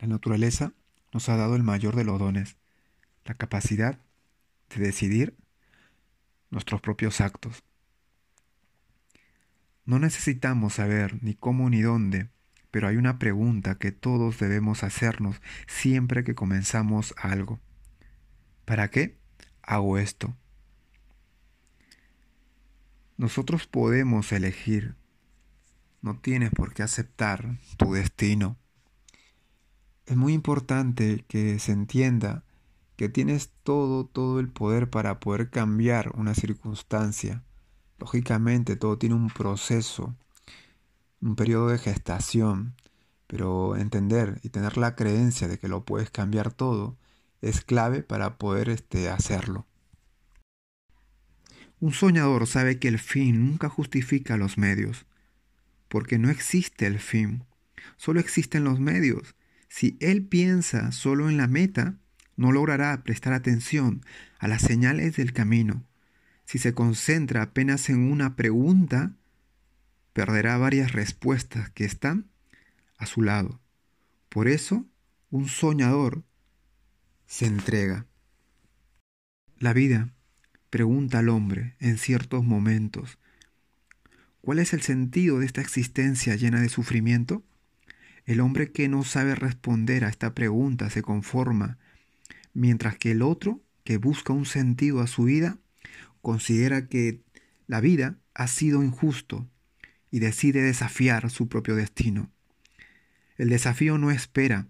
La naturaleza nos ha dado el mayor de los dones, la capacidad de decidir nuestros propios actos. No necesitamos saber ni cómo ni dónde, pero hay una pregunta que todos debemos hacernos siempre que comenzamos algo. ¿Para qué hago esto? Nosotros podemos elegir. No tienes por qué aceptar tu destino. Es muy importante que se entienda que tienes todo, todo el poder para poder cambiar una circunstancia. Lógicamente todo tiene un proceso, un periodo de gestación, pero entender y tener la creencia de que lo puedes cambiar todo es clave para poder este, hacerlo. Un soñador sabe que el fin nunca justifica los medios, porque no existe el fin, solo existen los medios. Si él piensa solo en la meta, no logrará prestar atención a las señales del camino si se concentra apenas en una pregunta, perderá varias respuestas que están a su lado. Por eso, un soñador se entrega. La vida pregunta al hombre en ciertos momentos, ¿cuál es el sentido de esta existencia llena de sufrimiento? El hombre que no sabe responder a esta pregunta se conforma, mientras que el otro, que busca un sentido a su vida, considera que la vida ha sido injusto y decide desafiar su propio destino. El desafío no espera,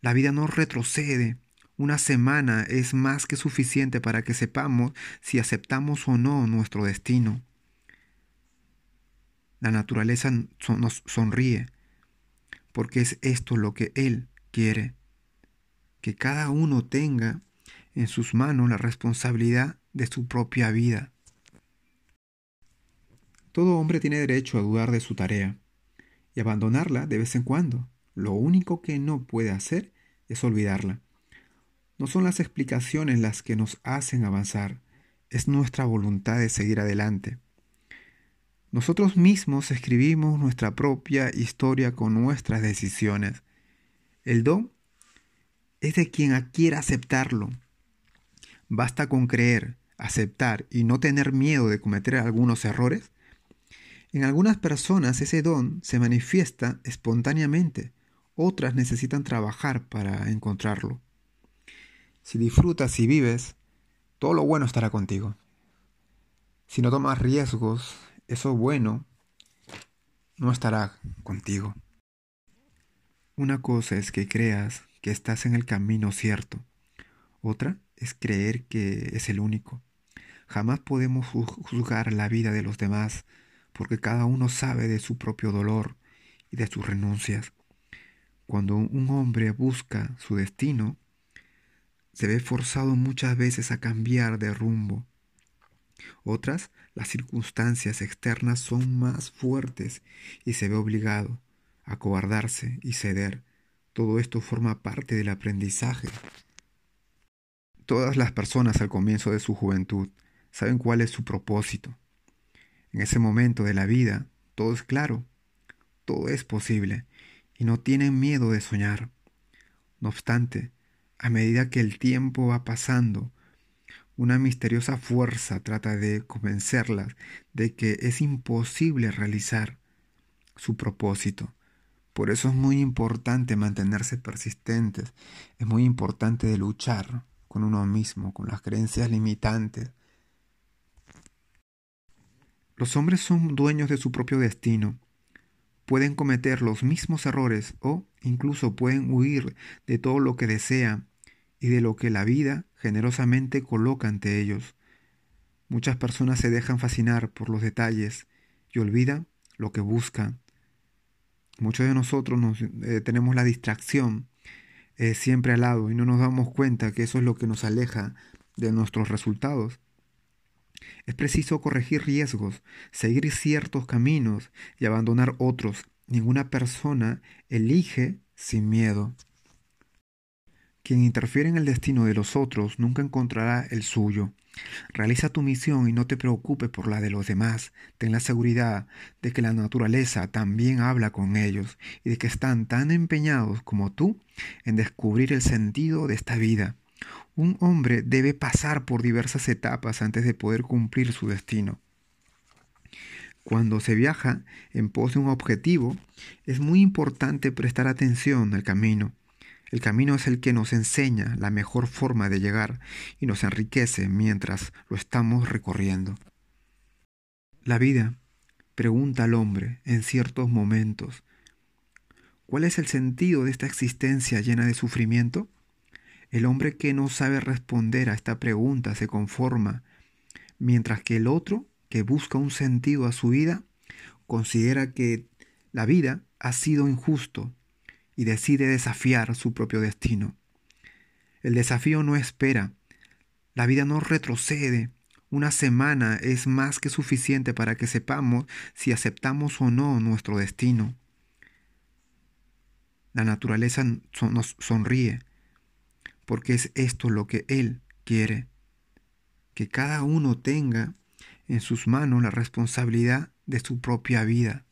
la vida no retrocede. Una semana es más que suficiente para que sepamos si aceptamos o no nuestro destino. La naturaleza nos sonríe, porque es esto lo que Él quiere, que cada uno tenga en sus manos la responsabilidad de su propia vida. Todo hombre tiene derecho a dudar de su tarea y abandonarla de vez en cuando. Lo único que no puede hacer es olvidarla. No son las explicaciones las que nos hacen avanzar, es nuestra voluntad de seguir adelante. Nosotros mismos escribimos nuestra propia historia con nuestras decisiones. El don es de quien quiera aceptarlo. Basta con creer aceptar y no tener miedo de cometer algunos errores, en algunas personas ese don se manifiesta espontáneamente, otras necesitan trabajar para encontrarlo. Si disfrutas y vives, todo lo bueno estará contigo. Si no tomas riesgos, eso bueno no estará contigo. Una cosa es que creas que estás en el camino cierto, otra es creer que es el único. Jamás podemos juzgar la vida de los demás, porque cada uno sabe de su propio dolor y de sus renuncias. Cuando un hombre busca su destino, se ve forzado muchas veces a cambiar de rumbo. Otras, las circunstancias externas son más fuertes y se ve obligado a cobardarse y ceder. Todo esto forma parte del aprendizaje Todas las personas al comienzo de su juventud saben cuál es su propósito. En ese momento de la vida, todo es claro, todo es posible, y no tienen miedo de soñar. No obstante, a medida que el tiempo va pasando, una misteriosa fuerza trata de convencerlas de que es imposible realizar su propósito. Por eso es muy importante mantenerse persistentes, es muy importante de luchar con uno mismo, con las creencias limitantes. Los hombres son dueños de su propio destino. Pueden cometer los mismos errores o incluso pueden huir de todo lo que desean y de lo que la vida generosamente coloca ante ellos. Muchas personas se dejan fascinar por los detalles y olvidan lo que buscan. Muchos de nosotros nos, eh, tenemos la distracción siempre al lado y no nos damos cuenta que eso es lo que nos aleja de nuestros resultados. Es preciso corregir riesgos, seguir ciertos caminos y abandonar otros. Ninguna persona elige sin miedo. Quien interfiere en el destino de los otros nunca encontrará el suyo. Realiza tu misión y no te preocupes por la de los demás. Ten la seguridad de que la naturaleza también habla con ellos y de que están tan empeñados como tú en descubrir el sentido de esta vida. Un hombre debe pasar por diversas etapas antes de poder cumplir su destino. Cuando se viaja en pos de un objetivo, es muy importante prestar atención al camino. El camino es el que nos enseña la mejor forma de llegar y nos enriquece mientras lo estamos recorriendo. La vida pregunta al hombre en ciertos momentos, ¿cuál es el sentido de esta existencia llena de sufrimiento? El hombre que no sabe responder a esta pregunta se conforma, mientras que el otro, que busca un sentido a su vida, considera que la vida ha sido injusto y decide desafiar su propio destino. El desafío no espera, la vida no retrocede. Una semana es más que suficiente para que sepamos si aceptamos o no nuestro destino. La naturaleza nos sonríe, porque es esto lo que Él quiere, que cada uno tenga en sus manos la responsabilidad de su propia vida.